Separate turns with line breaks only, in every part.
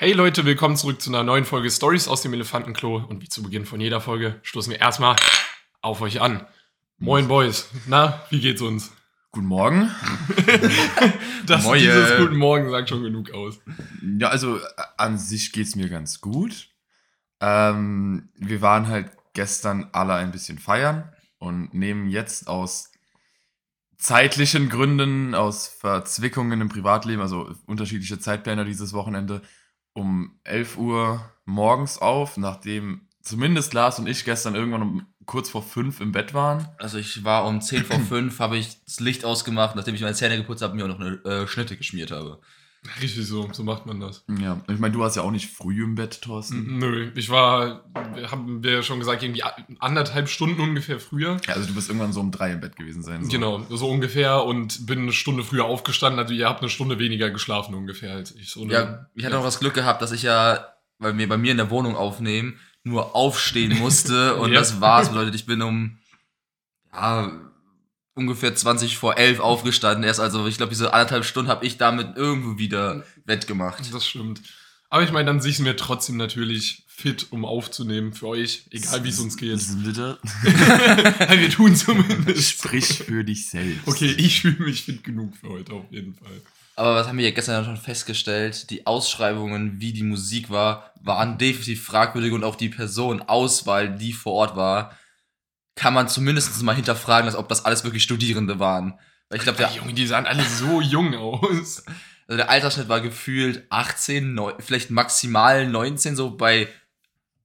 Hey Leute, willkommen zurück zu einer neuen Folge Stories aus dem Elefantenklo. Und wie zu Beginn von jeder Folge stoßen wir erstmal auf euch an. Moin Boys. Na, wie geht's uns?
Guten Morgen.
Das dieses Guten Morgen sagt schon genug aus.
Ja, also äh, an sich geht's mir ganz gut. Ähm, wir waren halt gestern alle ein bisschen feiern und nehmen jetzt aus zeitlichen Gründen, aus Verzwickungen im Privatleben, also unterschiedliche Zeitpläne dieses Wochenende, um 11 Uhr morgens auf, nachdem zumindest Lars und ich gestern irgendwann um kurz vor 5 im Bett waren.
Also ich war um 10 vor 5, habe ich das Licht ausgemacht, nachdem ich meine Zähne geputzt habe und mir auch noch eine äh, Schnitte geschmiert habe.
Richtig so, so macht man das.
Ja, ich meine, du warst ja auch nicht früh im Bett, Thorsten.
Nö, ich war, haben wir schon gesagt, irgendwie anderthalb Stunden ungefähr früher.
Ja, also du wirst irgendwann so um drei im Bett gewesen sein. So.
Genau, so ungefähr und bin eine Stunde früher aufgestanden. Also ihr habt eine Stunde weniger geschlafen ungefähr als ich. So eine-
Ja, ich hatte auch das Glück gehabt, dass ich ja, weil wir bei mir in der Wohnung aufnehmen, nur aufstehen musste und
Ja.
das war's. Bedeutet, ich bin um ja, ungefähr 20 vor 11 aufgestanden. Erst also, ich glaube, diese anderthalb Stunden habe ich damit irgendwo wieder wettgemacht.
Das stimmt. Aber ich meine, dann sind wir trotzdem natürlich fit, um aufzunehmen für euch, egal wie es uns geht.
Bitte.
wir tun zumindest.
Sprich für dich selbst.
Okay, ich fühle mich fit genug für heute auf jeden Fall.
Aber was haben wir ja gestern schon festgestellt? Die Ausschreibungen, wie die Musik war, waren definitiv fragwürdig und auch die Personenauswahl, die vor Ort war, kann man zumindest mal hinterfragen, als ob das alles wirklich Studierende waren. Weil ich glaube, der,
Die Junge, die sahen alle so jung aus.
also der Altersschnitt war gefühlt 18, neun, vielleicht maximal 19, so bei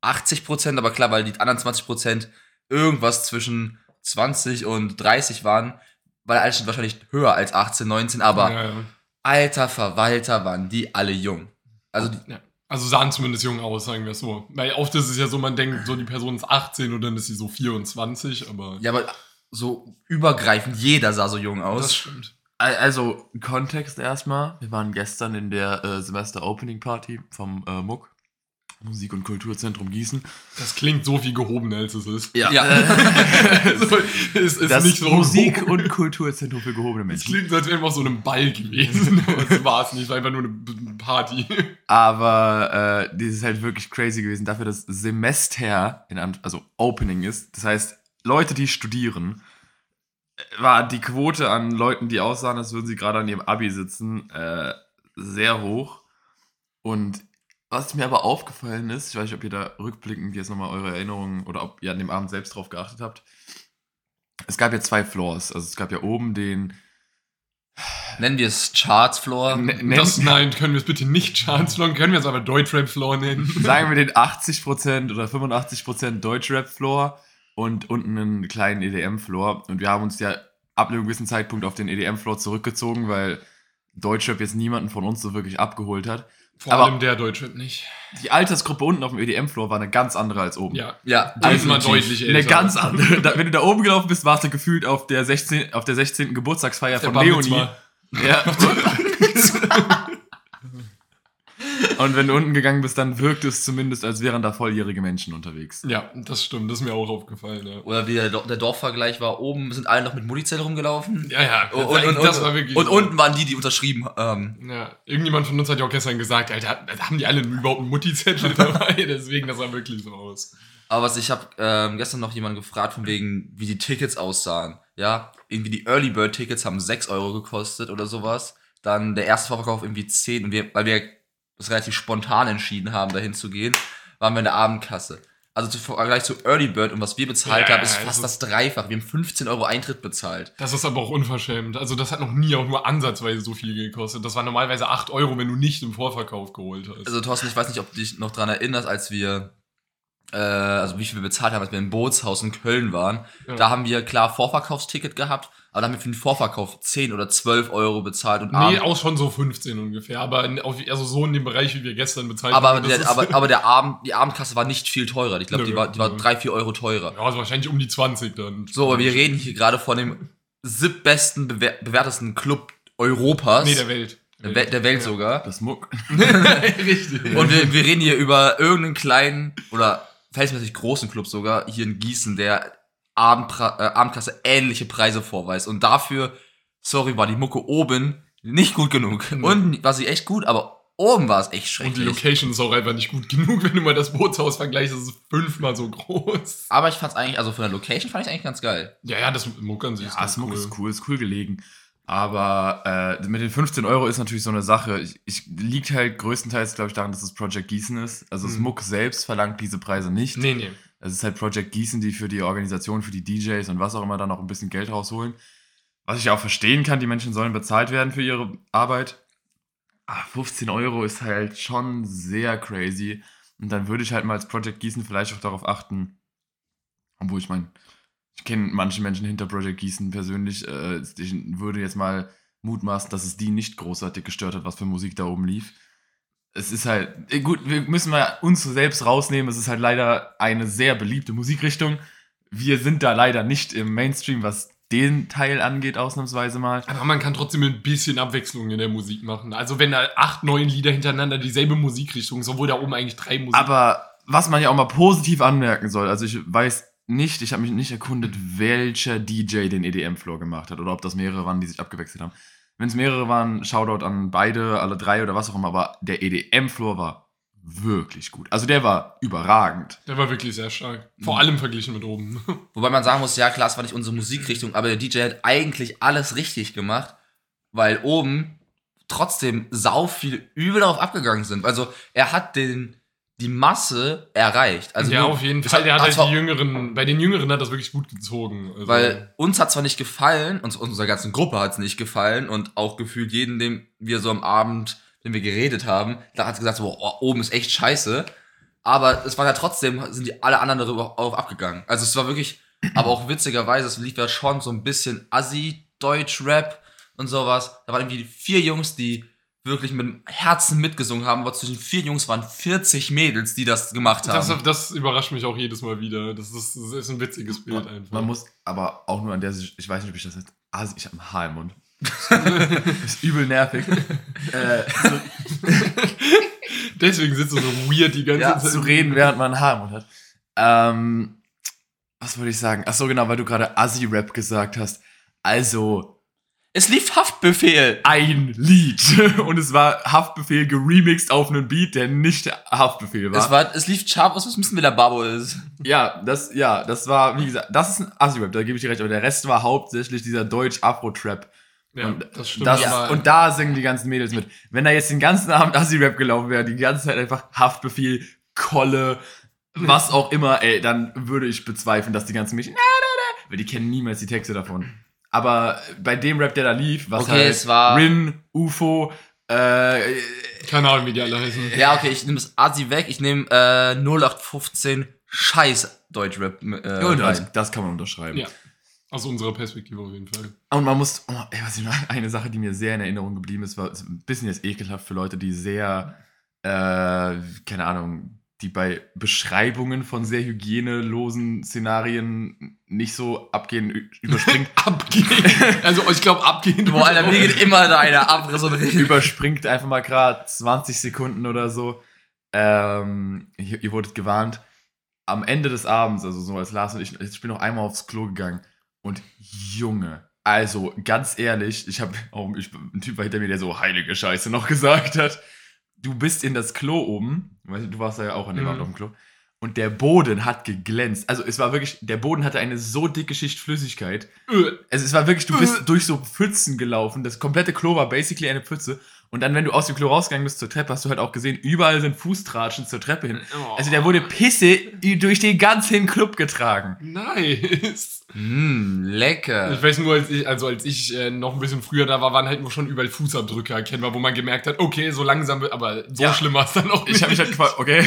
80 Prozent, aber klar, weil die anderen 20 Prozent irgendwas zwischen 20 und 30 waren, war der Altersschnitt wahrscheinlich höher als 18, 19, aber
ja, ja.
alter Verwalter waren die alle jung. Also die,
Ja. Also sahen zumindest jung aus, sagen wir es so. Weil oft ist es ja so, man denkt, so die Person ist 18 und dann ist sie so 24, aber
Ja, aber so übergreifend, jeder sah so jung
das
aus.
stimmt.
Al- Also, Kontext erstmal. Wir waren gestern in der äh, Semester-Opening-Party vom äh, MUK, Musik- und Kulturzentrum Gießen.
Das klingt so viel gehobener, als es ist.
Ja.
Ja.
also, es ist
das
nicht so
Musik-
gehoben.
und Kulturzentrum für gehobene
Es
Menschen.
klingt, so, als wären wir auf so einem Ball gewesen. Aber das war es nicht, es war einfach nur eine Party.
Aber äh, das ist halt wirklich crazy gewesen, dafür, dass Semester, in also Opening ist. Das heißt, Leute, die studieren, äh, war die Quote an Leuten, die aussahen, als würden sie gerade an ihrem Abi sitzen, äh, sehr hoch. Und was mir aber aufgefallen ist, ich weiß nicht, ob ihr da rückblickend jetzt nochmal eure Erinnerungen oder ob ihr an dem Abend selbst drauf geachtet habt. Es gab ja zwei Floors. Also es gab ja oben den.
Nennen wir es Charts Floor.
Ne-
Das, nein, können wir es bitte nicht Chance Floor, können wir es aber Deutschrap Floor nennen.
sagen wir den 80% oder 85% Deutschrap-Floor und unten einen kleinen EDM-Floor. Und wir haben uns ja ab einem gewissen Zeitpunkt auf den EDM-Floor zurückgezogen, weil Deutschrap jetzt niemanden von uns so wirklich abgeholt hat.
Vor
Aber-
allem der Deutschrap nicht.
Die Altersgruppe unten auf dem EDM-Floor war eine ganz andere als oben.
Ja.
Ja,
Da ist man
definitiv.
deutlich
Eine
älter.
ganz andere. Da, wenn du da oben gelaufen bist, warst du gefühlt auf der 16. Auf der 16. Geburtstagsfeier
Der
von
Bar
Leonie. Ja. Und wenn du unten gegangen bist, dann wirkt es zumindest, als wären da volljährige Menschen unterwegs.
Ja, das stimmt, das ist mir auch aufgefallen. Ja,
Oder wie der, Do- der Dorfvergleich war, oben sind alle noch mit Mullizell rumgelaufen.
ja, ja
Und, und, und,
das
und,
war wirklich.
und
so.
unten waren die, die unterschrieben haben.
Ja, irgendjemand von uns hat ja auch gestern gesagt, Alter, haben die alle überhaupt einen Mutti-Zettel dabei? Deswegen, das sah wirklich so aus.
Aber was ich habe ähm, gestern noch jemanden gefragt, von wegen, wie die Tickets aussahen. Ja, irgendwie die Early Bird Tickets haben 6 Euro gekostet oder sowas. Dann der erste Vorverkauf irgendwie 10. Und wir, weil wir das relativ spontan entschieden haben, dahin zu gehen, waren wir in der Abendkasse. Also zu Vergleich zu Early Bird und was wir bezahlt
Ja,
haben, ist fast
ist-
das Dreifache. Wir haben 15 Euro Eintritt bezahlt.
Das ist aber auch unverschämt. Also, das hat noch nie auch nur ansatzweise so viel gekostet. Das war normalerweise 8 Euro, wenn du nicht im Vorverkauf geholt hast.
Also Thorsten, ich weiß nicht, ob du dich noch dran erinnerst, als wir, äh, also wie viel wir bezahlt haben, als wir im Bootshaus in Köln waren.
Ja.
Da haben wir klar Vorverkaufsticket gehabt, aber da haben wir für den Vorverkauf 10 oder 12 Euro bezahlt und
nee,
Abend,
auch schon so 15 ungefähr. Aber in, auf, also so in dem Bereich, wie wir gestern bezahlt
aber,
haben.
der, aber, aber der Abend, die Abendkasse war nicht viel teurer. Ich glaube,
Nö,
die war, die war
nö.
3, 4 Euro teurer.
ja, also wahrscheinlich um die 20 dann.
So, aber wir reden hier gerade von dem siebbesten, bewer bewertesten Club Europas.
Nee, der Welt.
der, Wel- der Welt
Ja.
sogar.
Das Muck.
Richtig.
Und wir, wir reden hier über irgendeinen kleinen oder verhältnismäßig großen Club sogar hier in Gießen, der Abendpra äh, Abendkasse ähnliche Preise vorweist. Und dafür, sorry, war die Mucke oben nicht gut genug.
Nee.
Und war sie echt gut, aber oben war es echt
Und die
schrecklich.
Location ist auch einfach nicht gut genug, wenn du mal das Bootshaus vergleichst, das ist fünfmal so groß.
Aber ich fand's eigentlich, also von der Location fand ich eigentlich ganz geil.
Ja, ja, das Muckern sich
Ja, Smoke ist cool, ist cool gelegen. Aber äh, mit den 15 Euro ist natürlich so eine Sache. Ich, ich liegt halt größtenteils, glaube ich, daran, dass es Project Gießen ist. Also
Mhm.
Smoke selbst verlangt diese Preise nicht.
Nee, nee.
Es ist halt Project Gießen, die für die Organisation, für die DJs und was auch immer da noch ein bisschen Geld rausholen. Was ich auch verstehen kann, die Menschen sollen bezahlt werden für ihre Arbeit. Aber 15 Euro ist halt schon sehr crazy. Und dann würde ich halt mal als Project Gießen vielleicht auch darauf achten, obwohl ich meine, ich kenne manche Menschen hinter Project Gießen persönlich. Äh, ich würde jetzt mal mutmaßen, dass es die nicht großartig gestört hat, was für Musik da oben lief. Es ist halt, äh, gut, wir müssen mal uns selbst rausnehmen. Es ist halt leider eine sehr beliebte Musikrichtung. Wir sind da leider nicht im Mainstream, was den Teil angeht, ausnahmsweise mal.
Aber man kann trotzdem ein bisschen Abwechslung in der Musik machen. Also wenn da acht, neun Lieder hintereinander dieselbe Musikrichtung ist, obwohl da oben eigentlich drei Musik...
Aber was man ja auch mal positiv anmerken soll, also ich weiß nicht, ich habe mich nicht erkundet, welcher DJ den EDM-Floor gemacht hat oder ob das mehrere waren, die sich abgewechselt haben. Wenn es mehrere waren, Shoutout an beide, alle drei oder was auch immer, aber der EDM-Floor war wirklich gut. Also der war überragend.
Der war wirklich sehr stark. Vor allem verglichen mit oben.
Wobei man sagen muss, ja klar, es war nicht unsere Musikrichtung, aber der DJ hat eigentlich alles richtig gemacht, weil oben trotzdem sau viel übel darauf abgegangen sind. Also er hat den die Masse erreicht. Also
ja,
nur-
auf jeden Fall. Der hat halt die Jüngeren, bei den Jüngeren hat das wirklich gut gezogen. Also,
Weil uns hat zwar nicht gefallen, uns, unserer ganzen Gruppe hat es nicht gefallen und auch gefühlt jeden, dem wir so am Abend, den wir geredet haben, da hat gesagt, so, oh, oben ist echt scheiße. Aber es war ja trotzdem, sind die alle anderen darüber auf abgegangen. Also es war wirklich, aber auch witzigerweise, es lief ja schon so ein bisschen Assi-Deutsch-Rap und sowas. Da waren irgendwie vier Jungs, die wirklich mit dem Herzen mitgesungen haben, aber zwischen vier Jungs waren 40 Mädels, die das gemacht haben.
das, das überrascht mich auch jedes Mal wieder. Das ist, das ist ein witziges Bild einfach.
Man muss aber auch nur an der, Sich- ich weiß nicht, ob ich das jetzt, ah, ich habe ein Haar im Mund. Das ist übel nervig. äh,
Deswegen sitzt du so weird die ganze
ja,
Zeit.
zu reden, während man ein Haar im Mund hat. Ähm, was wollte ich sagen? Ach so, genau, weil du gerade Assi-Rap gesagt hast. Also,
es lief Haftbefehl.
ein Lied. Und es war Haftbefehl geremixed auf einen Beat, der nicht Haftbefehl war.
Es, war, es lief scharf aus, was wissen wir, der Babo ist.
ja, das, ja, das war, wie gesagt, das ist ein Assi-Rap, da gebe ich dir recht, aber der Rest war hauptsächlich dieser Deutsch-Afro-Trap.
Ja,
und,
das stimmt.
das,
aber-
und da singen die ganzen Mädels mit. Wenn da jetzt den ganzen Abend Assi-Rap gelaufen wäre, die ganze Zeit einfach Haftbefehl, Kolle, was auch immer, ey, dann würde ich bezweifeln, dass die ganzen Mädchen, weil die kennen niemals die Texte davon. Aber bei dem Rap, der da lief, was
Okay,
halt
es war-
Rin, UFO, äh,
Keine Ahnung, wie die alle heißen.
Ja, okay, ich nehme das Asi weg. Ich nehme äh, 0815 Scheiß Deutschrap äh,
und
rein.
das, das kann man unterschreiben.
Ja. Aus unserer Perspektive auf jeden Fall.
Und man muss, oh, ey, was ich noch, eine Sache, die mir sehr in Erinnerung geblieben ist, war ist ein bisschen jetzt ekelhaft für Leute, die sehr, äh, keine Ahnung, die bei Beschreibungen von sehr hygienelosen Szenarien nicht so abgehen, überspringt,
Abgehen. Also ich glaube, abgehen.
Boah, Alter, mir geht immer da einer Abriss und
überspringt einfach mal gerade 20 Sekunden oder so. Ähm, ihr, ihr wurdet gewarnt. Am Ende des Abends, also so als Lars und ich, ich bin noch einmal aufs Klo gegangen und Junge, also ganz ehrlich, ich habe auch ich, ein Typ war hinter mir, der so heilige Scheiße noch gesagt hat. Du bist in das Klo oben, du, warst ja auch an dem
Mhm.
Abend auf dem Klo. Und der Boden hat geglänzt. Also es war wirklich, der Boden hatte eine so dicke Schicht Flüssigkeit.
Äh,
Also es war wirklich, du bist durch so Pfützen gelaufen. Das komplette Klo war basically eine Pfütze. Und dann, wenn du aus dem Klo rausgegangen bist zur Treppe, hast du halt auch gesehen, überall sind Fußtratschen zur Treppe hin.
Oh.
Also der wurde Pisse durch den ganzen Club getragen.
Nice.
Mm, lecker.
Ich weiß nur, als ich, also als ich äh, noch ein bisschen früher da war, waren halt nur schon überall Fußabdrücke erkennbar, wo man gemerkt hat, okay, so langsam, aber so
Ja.
schlimm war es dann auch
Ich habe mich halt gefragt, okay.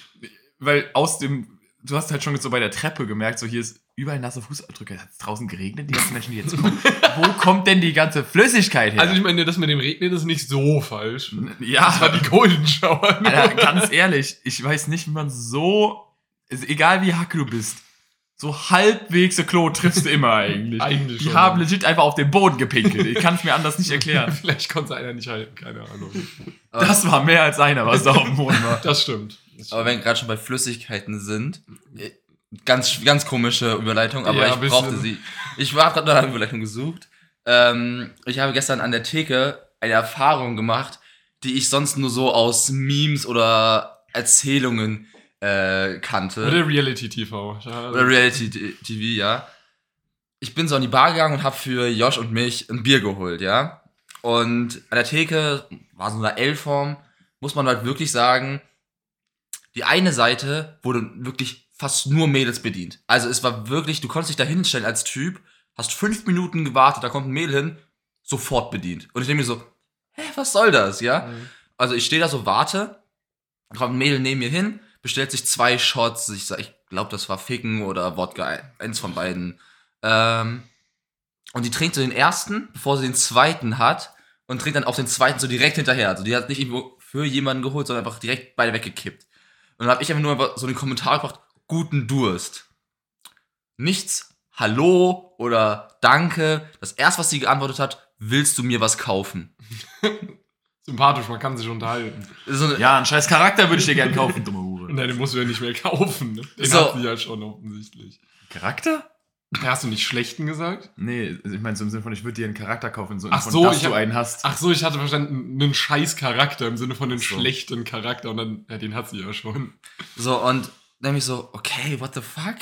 Weil aus dem, du hast halt schon so bei der Treppe gemerkt, so hier ist überall nasse Fußabdrücke. Hat es draußen geregnet, die ganzen Menschen, die jetzt kommen. Wo kommt denn die ganze Flüssigkeit her?
Also ich meine, das mit dem Regnen ist nicht so falsch.
ja,
Das war die Golden Shower.
Alter, ganz ehrlich, ich weiß nicht, wie man so, egal wie hacke du bist, so halbwegs Klo triffst du immer eigentlich.
Eigentlich
Die
schon.
haben legit einfach auf den Boden gepinkelt. Ich kann es mir anders nicht erklären.
Vielleicht konnte einer nicht halten, keine Ahnung.
Das war mehr als einer, was da auf dem Boden war.
Das stimmt.
Aber wenn wir gerade schon bei Flüssigkeiten sind, äh, ganz, ganz komische Überleitung, aber
Ja,
ich brauchte sie. Ich habe gerade nach einer Überleitung gesucht. Ähm, ich habe gestern an der Theke eine Erfahrung gemacht, die ich sonst nur so aus Memes oder Erzählungen äh, kannte.
Oder Reality TV. Ja,
Oder Reality TV, ja. Ich bin so an die Bar gegangen und habe für Josh und mich ein Bier geholt, ja. Und an der Theke war so eine L-Form, muss man halt wirklich sagen, die eine Seite wurde wirklich fast nur Mädels bedient. Also es war wirklich, du konntest dich da hinstellen als Typ, hast fünf Minuten gewartet, da kommt ein Mädel hin, sofort bedient. Und ich denke mir so, hä, was soll das, ja?
Mhm.
Also ich stehe da so, warte, kommt ein Mädel neben mir hin, bestellt sich zwei Shots, ich ich glaube, das war Ficken oder Wodka, eins von beiden. Ähm, und die trinkt so den ersten, bevor sie den zweiten hat und trinkt dann auch den zweiten so direkt hinterher. Also die hat nicht irgendwo für jemanden geholt, sondern einfach direkt beide weggekippt. Und dann habe ich einfach nur so den Kommentar gebracht, guten Durst. Nichts, Hallo oder Danke. Das erste, was sie geantwortet hat, willst du mir was kaufen?
Sympathisch, man kann sich unterhalten.
So eine,
Ja, einen scheiß Charakter würde ich dir gerne kaufen, dumme Hure.
Und den musst du ja nicht mehr kaufen. Ne? Den
So.
hat sie ja schon offensichtlich.
Charakter?
Hast du nicht schlechten gesagt?
Nee, ich meine so im Sinne von, ich würde dir einen Charakter kaufen, so im
Ach
Sinne
so,
von, dass
ich
du
hab-
einen hast.
Ach so, ich hatte verstanden, einen scheiß Charakter im Sinne von einem
Ach so.
schlechten Charakter. Und dann, ja, den hat sie ja schon.
So, und dann bin ich so, okay, what the fuck?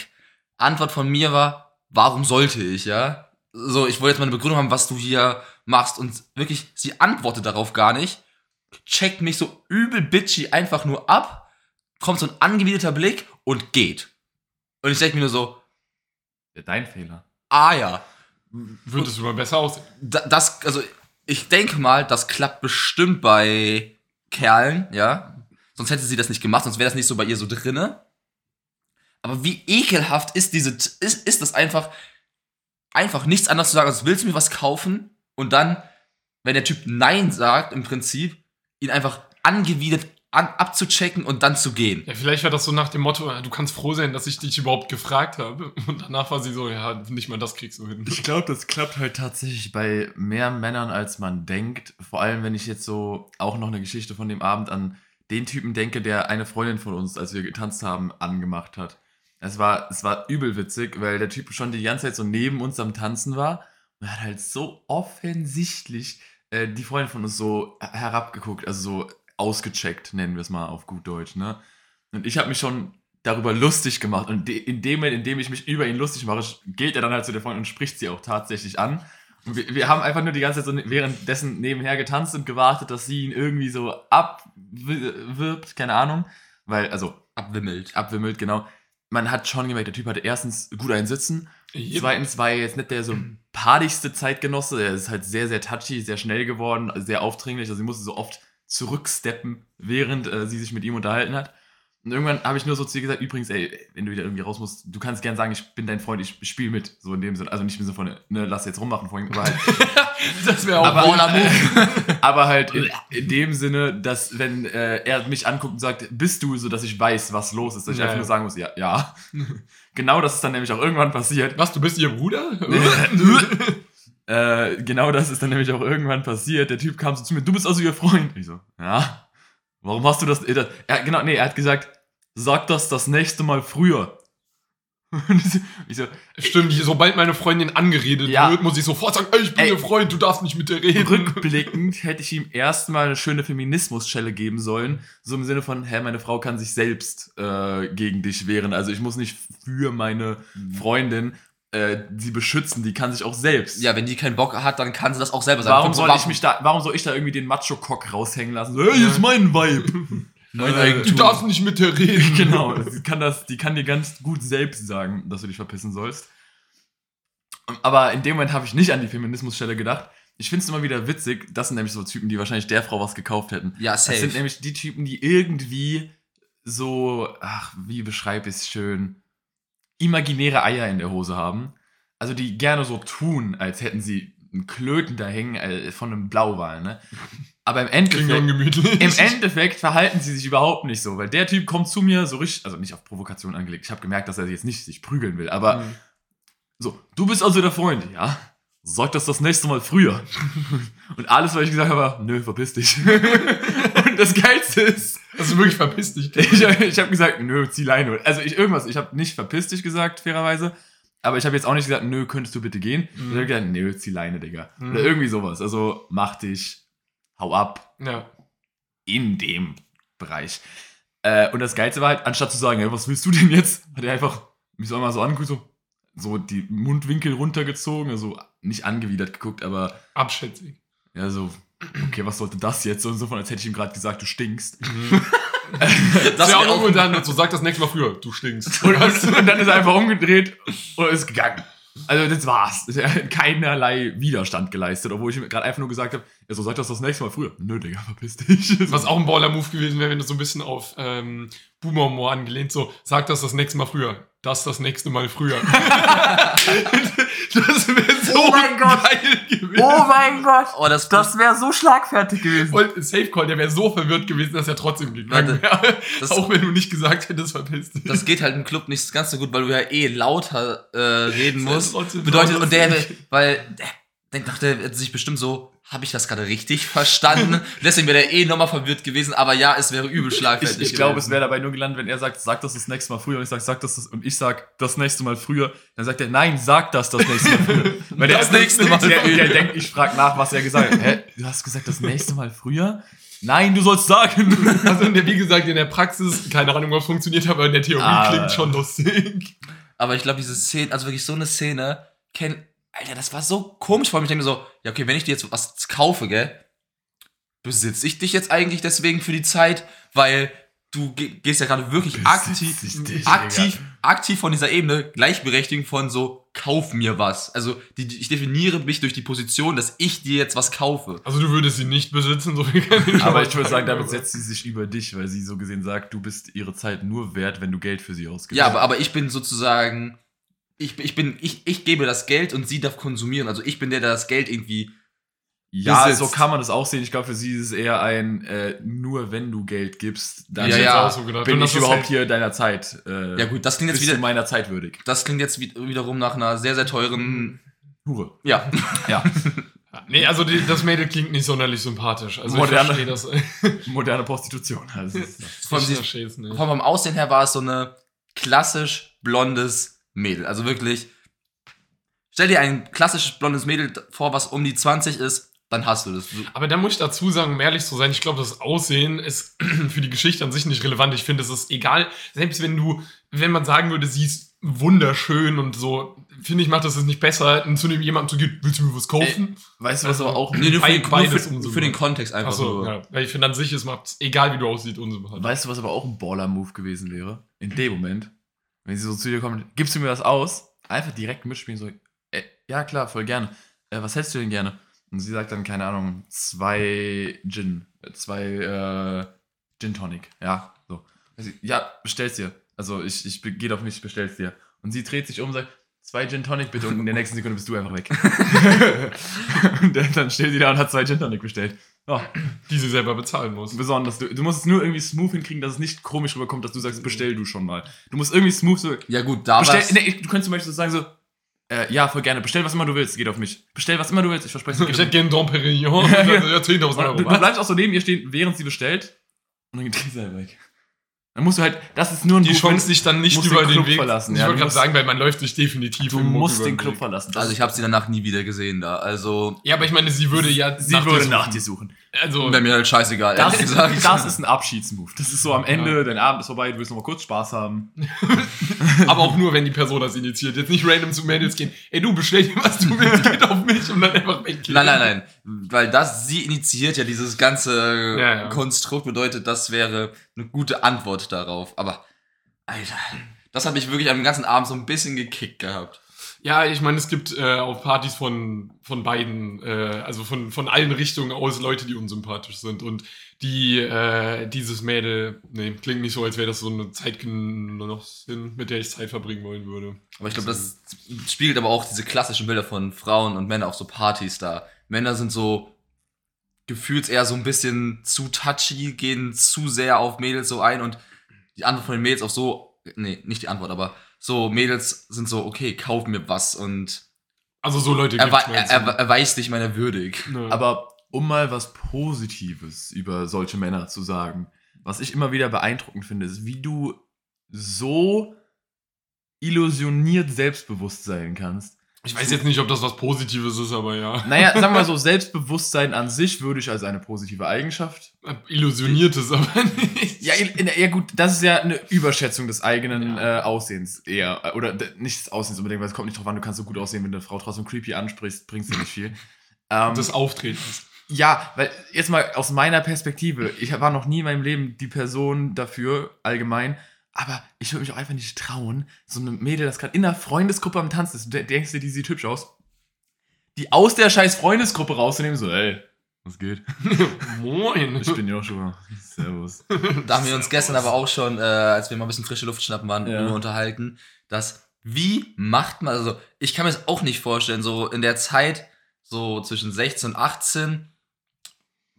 Antwort von mir war, warum sollte ich, ja? So, ich wollte jetzt mal eine Begründung haben, was du hier machst. Und wirklich, sie antwortet darauf gar nicht. Checkt mich so übel bitchy einfach nur ab. Kommt so ein angewiderter Blick und geht. Und ich denke mir nur so,
dein Fehler.
ah ja,
Würdest du mal besser aussehen?
da- das, also ich denke mal, das klappt bestimmt bei Kerlen, ja. Sonst hätte sie das nicht gemacht, sonst wäre das nicht so bei ihr so drinne. Aber wie ekelhaft ist diese, ist, ist das einfach, einfach nichts anderes zu sagen, als willst du mir was kaufen? Und dann, wenn der Typ Nein sagt, im Prinzip, ihn einfach angewidert an, abzuchecken und dann zu gehen.
Ja, vielleicht war das so nach dem Motto, du kannst froh sein, dass ich dich überhaupt gefragt habe. Und danach war sie so, ja, nicht mal das kriegst du hin.
Ich glaube, das klappt halt tatsächlich bei mehr Männern, als man denkt. Vor allem, wenn ich jetzt so auch noch eine Geschichte von dem Abend an den Typen denke, der eine Freundin von uns, als wir getanzt haben, angemacht hat. Es war, es war übel witzig, weil der Typ schon die ganze Zeit so neben uns am Tanzen war und hat halt so offensichtlich äh, die Freundin von uns so herabgeguckt, also so ausgecheckt, nennen wir es mal auf gut Deutsch, ne? Und ich habe mich schon darüber lustig gemacht. Und in dem Moment, in dem ich mich über ihn lustig mache, geht er dann halt zu der Freundin und spricht sie auch tatsächlich an. Und wir, wir haben einfach nur die ganze Zeit so ne- währenddessen nebenher getanzt und gewartet, dass sie ihn irgendwie so abwirbt, keine Ahnung. Weil, also,
Abwimmelt.
abwimmelt, genau. Man hat schon gemerkt, der Typ hatte erstens gut einen Sitzen. Zweitens war er jetzt nicht der so partigste Zeitgenosse. Er ist halt sehr, sehr touchy, sehr schnell geworden, sehr aufdringlich. Also sie musste so oft zurücksteppen, während äh, sie sich mit ihm unterhalten hat. Und irgendwann habe ich nur so zu ihr gesagt, übrigens, ey, wenn du wieder irgendwie raus musst, du kannst gern sagen, ich bin dein Freund, ich spiele mit. So in dem Sinne. Also nicht im Sinne von, ne, lass jetzt rummachen vorhin, aber halt,
Das wäre auch
Aber-
Baller Move.
aber halt in, in dem Sinne, dass wenn äh, er mich anguckt und sagt, bist du, so dass ich weiß, was los ist, dass ich
Ja,
einfach nur sagen muss, ja, ja. genau das ist dann nämlich auch irgendwann passiert.
Was, du bist ihr Bruder?
Äh, genau das ist dann nämlich auch irgendwann passiert. Der Typ kam so zu mir, du bist also ihr Freund. Ich so, ja. Warum hast du das? äh, Er, genau, nee, er hat gesagt, sag das das nächste Mal früher. Ich so,
Stimmt, sobald meine Freundin angeredet
Ja.
wird, muss ich sofort sagen, ey, ich bin
Ey.
ihr Freund, du darfst nicht mit der reden.
rückblickend hätte ich ihm erstmal eine schöne Feminismus-Schelle geben sollen. So im Sinne von, hä, meine Frau kann sich selbst äh, gegen dich wehren. Also ich muss nicht für meine Freundin äh, sie beschützen, die kann sich auch selbst.
Ja, wenn die keinen Bock hat, dann kann sie das auch selber sagen.
Warum soll ich mich da, warum soll ich da irgendwie den Macho-Cock raushängen lassen? So, hey, hier ist mein Vibe.
Mein
Äh.
Du darfst nicht mit der reden.
genau, die kann, das, die kann dir ganz gut selbst sagen, dass du dich verpissen sollst. Aber in dem Moment habe ich nicht an die Feminismusstelle gedacht. Ich finde es immer wieder witzig, das sind nämlich so Typen, die wahrscheinlich der Frau was gekauft hätten.
Ja,
Das
safe.
sind nämlich die Typen, die irgendwie so, ach, wie beschreibe ich es schön, imaginäre Eier in der Hose haben. Also die gerne so tun, als hätten sie einen Klöten da hängen äh, von einem Blauwal, ne? Aber im Endeffekt, im Endeffekt verhalten sie sich überhaupt nicht so, weil der Typ kommt zu mir so richtig, also nicht auf Provokation angelegt. Ich habe gemerkt, dass er jetzt nicht sich prügeln will, aber
Mhm.
so, du bist also der Freund, ja? Sag das das nächste Mal früher. Und alles, was ich gesagt habe, war, nö, verpiss dich. Das Geilste ist,
Also wirklich verpiss dich.
ich, ich habe gesagt, nö, zieh Leine. Also ich irgendwas, ich habe nicht verpiss dich gesagt, fairerweise. Aber ich habe jetzt auch nicht gesagt, nö, könntest du bitte gehen.
Mhm.
Ich habe gesagt, nö, zieh Leine, Digga.
Mhm.
Oder irgendwie sowas. Also mach dich, hau ab.
Ja.
in dem Bereich. Äh, und das Geilste war halt, anstatt zu sagen, hey, was willst du denn jetzt, hat er einfach mich so einmal so angeguckt, so, so die Mundwinkel runtergezogen, also nicht angewidert geguckt, aber
Abschätzig.
ja, so, okay, was sollte das jetzt? So insofern, als hätte ich ihm gerade gesagt, du stinkst.
Das
wär
ja auch dann so sagt das nächste Mal früher, du stinkst.
Und, und dann ist er einfach umgedreht und ist gegangen. Also das war's. Er hat keinerlei Widerstand geleistet, obwohl ich ihm gerade einfach nur gesagt habe, ja, so sag das das nächste Mal früher. Nö, Digga, verpiss dich.
Was auch ein Baller-Move gewesen wäre, wenn du so ein bisschen auf ähm, Boomer-Humor angelehnt, so, sag das das nächste Mal früher. Das das nächste Mal früher. das wäre so
Oh mein Gott.
geil gewesen.
Oh mein Gott.
Oh, das,
Das wäre so schlagfertig gewesen.
Und Safe Call, der wäre so verwirrt gewesen, dass er trotzdem gegangen wäre. Auch wenn du nicht gesagt hättest, verpiss dich.
das geht halt im Club nicht ganz so gut, weil du ja eh lauter äh, reden musst. Bedeutet, und der, weil der denkt doch, der wird sich bestimmt so, habe ich das gerade richtig verstanden? Deswegen wäre der eh nochmal verwirrt gewesen, aber ja, es wäre übel schlagfertig.
Ich, ich glaube, es wäre dabei nur gelandet, wenn er sagt, sag das das nächste Mal früher und ich sag, sag das, das und ich sag das nächste Mal früher, dann sagt er, nein, sag das das nächste Mal früher. Weil der
Das nächste Mal
der,
früher.
der denkt, ich frag nach, was er gesagt hat. Hä, du hast gesagt, das nächste Mal früher? Nein, du sollst sagen.
Also, in der, wie gesagt, in der Praxis, keine Ahnung, ob es funktioniert, aber in der Theorie
Ah.
klingt schon lustig.
Aber ich glaube, diese Szene, also wirklich so eine Szene, kenn, Alter, das war so komisch vor mir. Ich denke so, ja, okay, wenn ich dir jetzt was kaufe, gell, besitze ich dich jetzt eigentlich deswegen für die Zeit, weil du ge gehst ja gerade wirklich aktiv,
ich dich,
aktiv, aktiv von dieser Ebene Gleichberechtigung von so, kauf mir was. Also, die, die- ich definiere mich durch die Position, dass ich dir jetzt was kaufe.
Also, du würdest sie nicht besitzen, so viel kann ich
Aber ich würde sagen, damit setzt sie sich über dich, weil sie so gesehen sagt, du bist ihre Zeit nur wert, wenn du Geld für sie ausgibst.
Ja, aber, aber ich bin sozusagen, ich, ich bin, ich, ich gebe das Geld und sie darf konsumieren. Also ich bin der, der das Geld irgendwie
Ja,
besitzt.
so kann man das auch sehen. Ich glaube, für sie ist es eher ein, äh, nur wenn du Geld gibst, dann
Ja,
Ich
ja.
auch so gedacht.
bin ich überhaupt
halt-
hier deiner Zeit. Äh,
Ja gut, das klingt jetzt wieder,
meiner Zeit würdig.
das klingt jetzt wi- wiederum nach einer sehr, sehr teuren,
Hure.
ja.
Ja,
Nee, also die, das Mädel klingt nicht sonderlich sympathisch. Also
Moderne.
ich verstehe das.
moderne Prostitution. Also,
ich
sie-
verstehe es nicht.
Vom Aussehen her war es so eine klassisch blondes Mädel. Also wirklich, stell dir ein klassisches blondes Mädel vor, was um die 20 ist, dann hast du das.
Aber da muss ich dazu sagen, um ehrlich zu sein, ich glaube, das Aussehen ist für die Geschichte an sich nicht relevant. Ich finde, es ist egal, selbst wenn du, wenn man sagen würde, sie ist wunderschön und so, finde ich, macht das es nicht besser, zu dem jemandem zu gehen, willst du mir was kaufen?
weißt du, was aber auch,
Nee, nur für, den, nur für, für den. Kontext einfach so.
ja. Weil ich finde, an sich ist macht egal, wie du aussiehst, unsympathisch.
weißt du, was aber auch ein Baller-Move gewesen wäre? In dem Moment, wenn sie so zu dir kommt, gibst du mir was aus? Einfach direkt mitspielen, so, äh, ja klar, voll gerne. Äh, was hättest du denn gerne? Und sie sagt dann, keine Ahnung, zwei Gin, äh, zwei äh, Gin Tonic, ja, so. Ja, bestell's dir. Also ich, ich geht auf mich, ich bestell's dir. Und sie dreht sich um und sagt, zwei Gin Tonic bitte und in der nächsten Sekunde bist du einfach weg. und dann, dann steht sie da und hat zwei Gin Tonic bestellt. Oh,
Die sie selber bezahlen muss.
besonders. Du, du musst es nur irgendwie smooth hinkriegen, dass es nicht komisch rüberkommt, dass du sagst, bestell du schon mal. Du musst irgendwie smooth so.
Ja gut, da
Bestell, nee, du könntest zum Beispiel so sagen so, äh, ja, voll gerne. Bestell was immer du willst, geht auf mich. Bestell was immer du willst, ich verspreche es.
Ich
geht
hätte gerne Dom Perignon.
Ja, ja.
ja, 10.000
auf-
Euro.
du, du bleibst auch so neben ihr stehen, während sie bestellt. Und dann geht sie selber weg. Dann musst du halt, das ist nur ein
Die
Buch,
Chance, sich dann nicht über
den
den,
Club
Weg
verlassen,
Ich
ja,
wollte gerade sagen, weil man läuft sich definitiv
Du musst den
Weg.
Club verlassen.
Also ich habe sie danach nie wieder gesehen da. Also
Ja, aber ich meine, sie würde ja
sie
nach dir
würde
suchen.
nach dir suchen.
Also,
wäre mir halt scheißegal,
Das,
ehrlich gesagt.
das ist ein Abschiedsmove. Das ist so am Ende, dein Abend ist vorbei, du willst noch mal kurz Spaß haben.
aber auch nur, wenn die Person das initiiert. Jetzt nicht random zu Mädels gehen. Ey, du bestell dir, was du willst, geht auf mich und dann einfach weggehen.
Nein, nein, nein. Weil das, sie initiiert ja dieses ganze
Ja, ja.
Konstrukt, bedeutet, das wäre eine gute Antwort darauf. Aber, Alter, das hat mich wirklich am ganzen Abend so ein bisschen gekickt gehabt.
Ja, ich meine, es gibt äh, auf Partys von, von beiden, äh, also von, von allen Richtungen aus Leute, die unsympathisch sind. Und die, äh, dieses Mädel, nee, klingt nicht so, als wäre das so eine Zeitgenossin, mit der ich Zeit verbringen wollen würde.
Aber ich glaube, das spiegelt aber auch diese klassischen Bilder von Frauen und Männern auf so Partys da. Männer sind so gefühlt eher so ein bisschen zu touchy, gehen zu sehr auf Mädels so ein und die Antwort von den Mädels auch so, nee, nicht die Antwort, aber so Mädels sind so, okay, kauf mir was und
Also so Leute gibt's, meinst du?
er erweist dich meiner würdig.
Ja.
Aber um mal was Positives über solche Männer zu sagen, was ich immer wieder beeindruckend finde, ist, wie du so illusioniert selbstbewusst sein kannst.
Ich weiß jetzt nicht, ob das was Positives ist, aber ja.
Naja, sagen wir mal so, Selbstbewusstsein an sich würde ich als eine positive Eigenschaft.
Illusioniertes, aber nicht.
Ja, ja gut, das ist ja eine Überschätzung des eigenen äh, Aussehens eher. Äh, Oder nicht des Aussehens unbedingt, weil es kommt nicht drauf an, du kannst so gut aussehen, wenn du eine Frau trotzdem creepy ansprichst, bringst dir nicht viel. Ähm,
des Auftretens.
Ja, weil jetzt mal aus meiner Perspektive, ich war noch nie in meinem Leben die Person dafür, allgemein, aber ich würde mich auch einfach nicht trauen, so eine Mädel, das gerade in der Freundesgruppe am Tanzen ist, du denkst dir, die sieht hübsch aus, die aus der scheiß Freundesgruppe rauszunehmen, so, ey, was geht?
Moin.
Ich bin Joshua. Servus.
Da haben wir uns gestern aber auch schon, äh, als wir mal ein bisschen frische Luft schnappen waren,
Ja.
unterhalten, dass wie macht man, also ich kann mir das auch nicht vorstellen, so in der Zeit, so zwischen 16 und 18,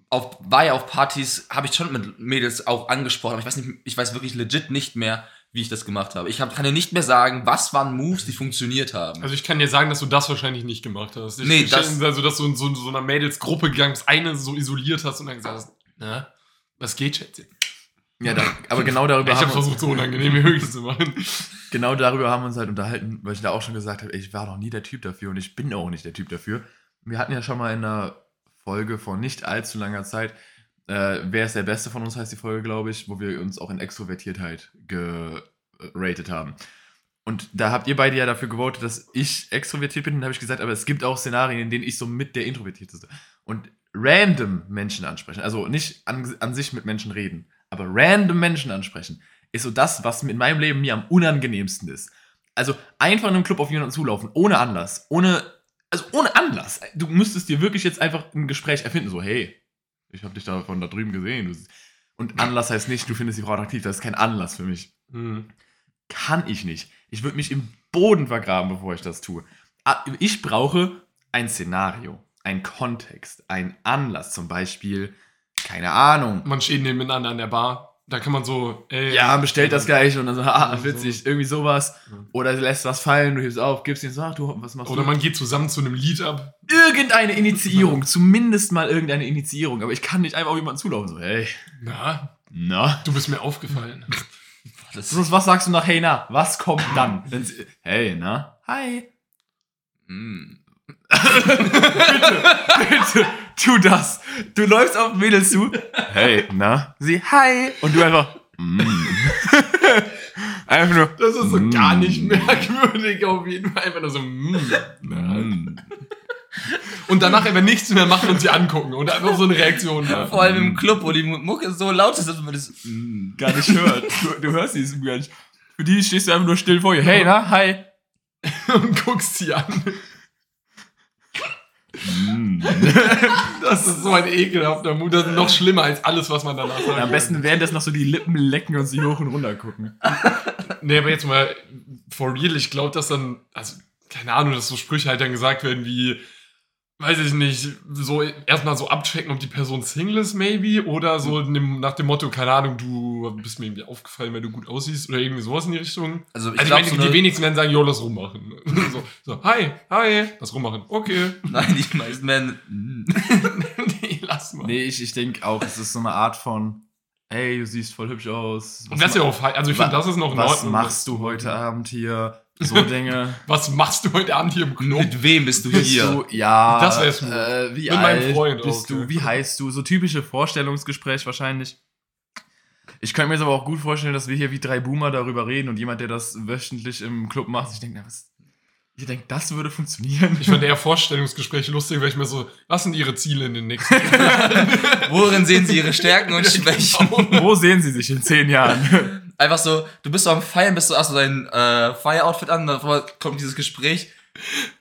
auf, war ja auf Partys, habe ich schon mit Mädels auch angesprochen, aber ich weiß nicht, ich weiß wirklich legit nicht mehr, wie ich das gemacht habe. Ich hab, kann dir nicht mehr sagen, was waren Moves, die funktioniert haben.
Also ich kann dir sagen, dass du das wahrscheinlich nicht gemacht hast. Ich,
Nee,
ich
das-
also dass du in so, so einer Mädelsgruppe gegangen bist, eine so isoliert hast und dann gesagt hast, na, was geht, Schätzchen?
Ja, da, aber genau darüber
Ich habe
haben wir uns,
versucht, so unangenehm wie möglich zu machen.
genau darüber haben wir uns halt unterhalten, weil ich da auch schon gesagt habe, ich war noch nie der Typ dafür und ich bin auch nicht der Typ dafür. Wir hatten ja schon mal in einer Folge vor nicht allzu langer Zeit, äh, wer ist der Beste von uns, heißt die Folge, glaube ich, wo wir uns auch in Extrovertiertheit geratet haben. Und da habt ihr beide ja dafür gewotet, dass ich extrovertiert bin. Und habe ich gesagt, aber es gibt auch Szenarien, in denen ich so mit der Introvertierteste. Und random Menschen ansprechen, also nicht an, an sich mit Menschen reden, aber random Menschen ansprechen, ist so das, was in meinem Leben mir am unangenehmsten ist. Also einfach in einem Club auf jemanden zulaufen, ohne Anlass, ohne, also ohne Anlass. Du müsstest dir wirklich jetzt einfach ein Gespräch erfinden, so, hey, ich habe dich da von da drüben gesehen. Und Anlass heißt nicht, du findest die Frau attraktiv, das ist kein Anlass für mich.
Hm.
Kann ich nicht. Ich würde mich im Boden vergraben, bevor ich das tue. Ah, Ich brauche ein Szenario, ein Kontext, ein Anlass, zum Beispiel, keine Ahnung.
Man steht nebeneinander an der Bar. Da kann man so, ey.
Ja, bestellt das gleich und dann so, ah, witzig, irgendwie sowas. Oder lässt was fallen, du hebst auf, gibst ihn so, ach du, was machst
Oder
du?
man geht zusammen zu einem Lied ab.
Irgendeine Initiierung, zumindest mal irgendeine Initiierung. Aber ich kann nicht einfach auf jemanden zulaufen, so, hey,
Na,
na.
du bist mir aufgefallen.
Sonst, was sagst du nach, hey, na, was kommt dann? Wenn sie- hey, na, hi.
mm.
Bitte, tu das. Du läufst auf Mädels zu. Hey, na? Sie, hi. Und du einfach, mm. Einfach nur,
Das ist so
Mm.
gar nicht merkwürdig auf jeden Fall. Einfach nur so, mm.
mm.
Und danach einfach nichts mehr machen und sie angucken. Und einfach so eine Reaktion. haben.
Vor allem im Club, wo die Mucke so laut ist, dass man das. Mm.
gar nicht hört. Du, du hörst diesen gar nicht. Für die stehst du einfach nur still vor ihr. Hey, na, hi.
Und guckst sie an.
Mm.
Das ist so ein ekelhafter Mut. Das ist noch schlimmer als alles, was man danach sagt.
Am besten währenddessen noch so die Lippen lecken und sie hoch und runter gucken.
Nee, aber jetzt mal, for real, ich glaube, dass dann, also, keine Ahnung, dass so Sprüche halt dann gesagt werden wie, weiß ich nicht, so erstmal so abchecken, ob die Person Single ist, maybe, oder so dem, nach dem Motto, keine Ahnung, du bist mir irgendwie aufgefallen, weil du gut aussiehst, oder irgendwie sowas in die Richtung.
Also ich
Also, ich
so
meine, die
eine-
wenigsten werden sagen, jo, lass rummachen. so, so, hi, hi, lass rummachen. Okay.
Nein, die meisten werden. Mm.
nee, lass mal.
Nee, ich, ich denke auch, es ist so eine Art von, hey, du siehst voll hübsch aus.
Und das ja auch, also ich finde, das ist noch in
Was
Ordnung.
machst du heute Abend hier? So Dinge.
Was machst du heute Abend hier im Club?
Mit wem bist du
Bist
hier?
du, ja,
Das wär's smooth.
äh, wie
Mit
alt
meinem Freund,
bist
okay.
du, wie heißt du? So typische Vorstellungsgespräch wahrscheinlich. Ich könnte mir jetzt aber auch gut vorstellen, dass wir hier wie drei Boomer darüber reden und jemand, der das wöchentlich im Club macht, ich denke, na, was, ihr denkt, das würde funktionieren?
Ich fand eher Vorstellungsgespräche lustig, weil ich mir so, was sind ihre Ziele in den nächsten
Worin sehen sie ihre Stärken und Schwächen?
Wo sehen sie sich in zehn Jahren?
Einfach so, du bist so am Feiern, bist du hast so dein äh, Feier-Outfit an, dann kommt dieses Gespräch.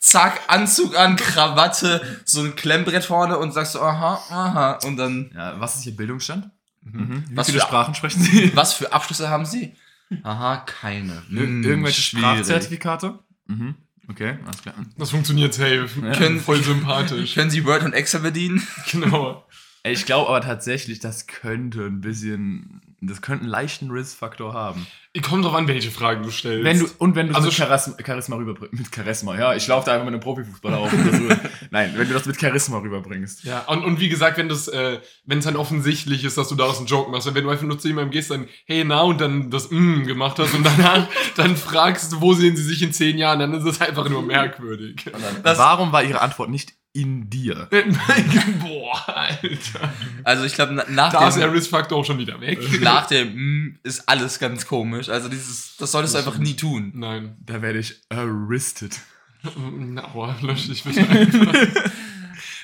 Zack, Anzug an, Krawatte, so ein Klemmbrett vorne und sagst so, aha, aha. Und dann,
ja, was ist Ihr Bildungsstand? Mhm. Wie
Was
viele
für-
Sprachen sprechen Sie?
was für Abschlüsse haben sie? Aha, keine.
Ir
Hm,
irgendwelche
schwierig.
Sprachzertifikate? Mhm. Okay, alles klar.
Das funktioniert safe.
Können-
Voll sympathisch.
Können sie Word und Excel bedienen?
genau.
Ey, Ich glaube aber tatsächlich, das könnte ein bisschen das könnte einen leichten Risk-Faktor haben.
Kommt drauf an, welche Fragen du stellst.
Wenn du, und wenn du
Also
mit Charisma, Charisma rüberbringst. Mit Charisma, ja. Ich laufe da einfach mit einem Profifußballer auf. So. Nein, wenn du das mit Charisma rüberbringst.
Ja, und, und wie gesagt, wenn das, äh, wenn es dann offensichtlich ist, dass du daraus einen Joke machst, wenn du einfach nur zu jemandem gehst, dann, hey, na, und dann das Mm gemacht hast und danach dann fragst, wo sehen sie sich in zehn Jahren, dann ist es einfach nur merkwürdig.
Und dann,
Warum war ihre Antwort nicht in dir?
Boah, Alter.
also ich glaube, nach
Da ist der
dem,
Risk-Faktor auch schon wieder weg.
nach dem mm, ist alles ganz komisch. Also dieses, das solltest du einfach nie tun.
Nein.
Da werde ich arrested.
Aua, lösch dich bitte einfach.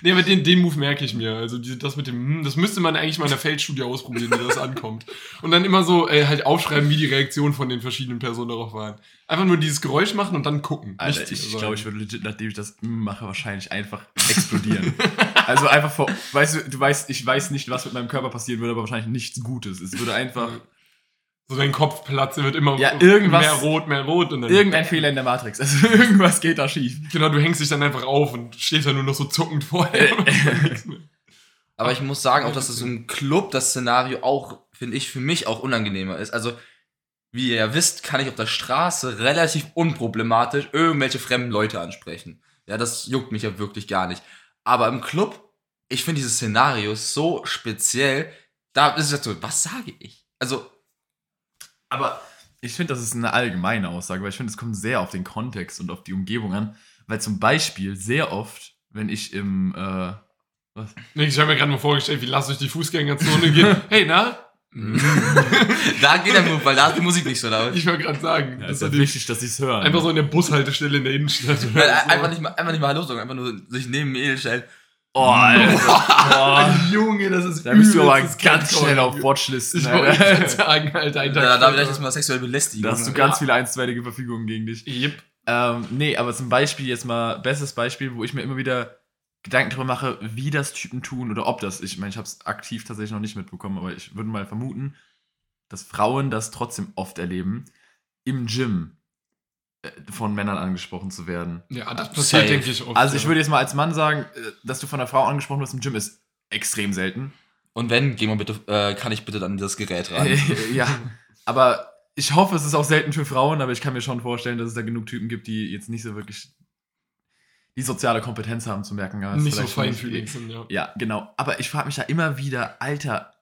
Nee, aber den, den Move merke ich mir. Also die, das mit dem, hm, das müsste man eigentlich mal in der Feldstudie ausprobieren, wie das ankommt. Und dann immer so äh, halt aufschreiben, wie die Reaktionen von den verschiedenen Personen darauf waren. Einfach nur dieses Geräusch machen und dann gucken.
Alter, ich
sagen.
glaube, ich würde legit, nachdem ich das mache, wahrscheinlich einfach explodieren. also einfach vor, weißt du, du weißt, ich weiß nicht, was mit meinem Körper passieren würde, aber wahrscheinlich nichts Gutes. Es würde einfach
So dein Kopf platzt, er wird immer
Ja, irgendwas-
mehr rot, mehr rot. Und dann
irgendein Fehler in der Matrix. Also irgendwas geht da schief.
Genau, du hängst dich dann einfach auf und stehst dann nur noch so zuckend vorher. Mehr.
Aber ich muss sagen, auch dass es im Club das Szenario auch, finde ich, für mich auch unangenehmer ist. Also, wie ihr ja wisst, kann ich auf der Straße relativ unproblematisch irgendwelche fremden Leute ansprechen. Ja, das juckt mich ja wirklich gar nicht. Aber im Club, ich finde dieses Szenario so speziell, da ist es jetzt so, was sage ich? Also,
Aber ich finde, das ist eine allgemeine Aussage, weil ich finde, es kommt sehr auf den Kontext und auf die Umgebung an. Weil zum Beispiel sehr oft, wenn ich im, äh, was?
Nee, ich habe mir gerade mal vorgestellt, wie lass durch die Fußgängerzone gehen. Hey, na?
da geht der Move, weil da ist die Musik nicht so laut.
Ich wollte gerade sagen.
Ja,
das
ist ja wichtig, dass ich es höre.
Einfach so in der Bushaltestelle in der Innenstadt.
Weil
so.
einfach, nicht mal, einfach nicht mal Hallo sagen, einfach nur sich neben Mädel stellen.
Oh, Alter. Boah.
Junge, das ist
Da bist du aber ganz schnell auf Watchlisten.
Ich wollte gerade sagen, Alter, ein Tag
Da, da will ich
später.
jetzt mal sexuell belästigen.
Da hast du
ne?
ganz viele einstweilige Verfügungen gegen dich.
Yep.
Ähm, nee, aber zum Beispiel jetzt mal, bestes Beispiel, wo ich mir immer wieder Gedanken darüber mache, wie das Typen tun oder ob das, ich meine, ich habe es aktiv tatsächlich noch nicht mitbekommen, aber ich würde mal vermuten, dass Frauen das trotzdem oft erleben, im Gym von Männern angesprochen zu werden.
Ja, das passiert,
Safe.
denke ich, oft.
Also ich
ja.
würde jetzt mal als Mann sagen, äh, dass du von einer Frau angesprochen wirst im Gym ist extrem selten.
Und wenn, geh mal bitte, äh, kann ich bitte dann das Gerät ran.
ja, aber ich hoffe, es ist auch selten für Frauen, aber ich kann mir schon vorstellen, dass es da genug Typen gibt, die jetzt nicht so wirklich die soziale Kompetenz haben zu merken. ja,
nicht so feinfühlig sind, ja.
Ja, genau. Aber ich frage mich da immer wieder, Alter,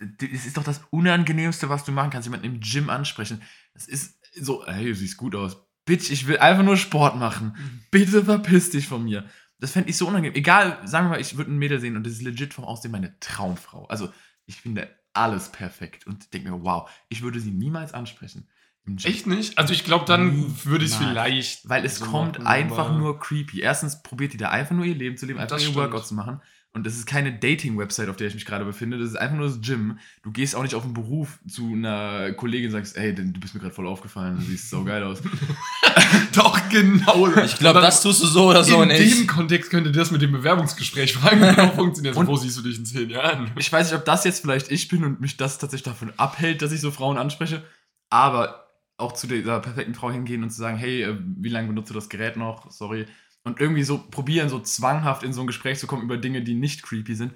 d- es ist doch das Unangenehmste, was du machen kannst, jemanden im Gym ansprechen. Das ist so, hey, du siehst gut aus. Bitch, ich will einfach nur Sport machen. Bitte verpiss dich von mir. Das fände ich so unangenehm. Egal, sagen wir mal, ich würde ein Mädel sehen und das ist legit vom Aussehen meine Traumfrau. Also, ich finde alles perfekt und denke mir, wow, ich würde sie niemals ansprechen.
Echt nicht? Also ich glaube, dann würde ich es vielleicht.
Weil es
so
kommt
machen,
einfach nur creepy. Erstens probiert die da einfach nur ihr Leben zu leben, einfach ihr
stimmt.
Workout zu machen. Und das ist keine Dating-Website, auf der ich mich gerade befinde. Das ist einfach nur das Gym. Du gehst auch nicht auf einen Beruf zu einer Kollegin und sagst, ey, du bist mir gerade voll aufgefallen, du siehst so geil aus.
Doch, genau.
Ich glaube, das tust du so oder so
in
nicht.
dem Kontext könnte das mit dem Bewerbungsgespräch fragen, genau funktioniert.
Und-
wo siehst du dich in zehn Jahren?
Ich weiß nicht, ob das jetzt vielleicht ich bin und mich das tatsächlich davon abhält, dass ich so Frauen anspreche. Aber auch zu dieser perfekten Frau hingehen und zu sagen, hey, äh, wie lange benutzt du das Gerät noch? Sorry. Und irgendwie so probieren, so zwanghaft in so ein Gespräch zu kommen über Dinge, die nicht creepy sind.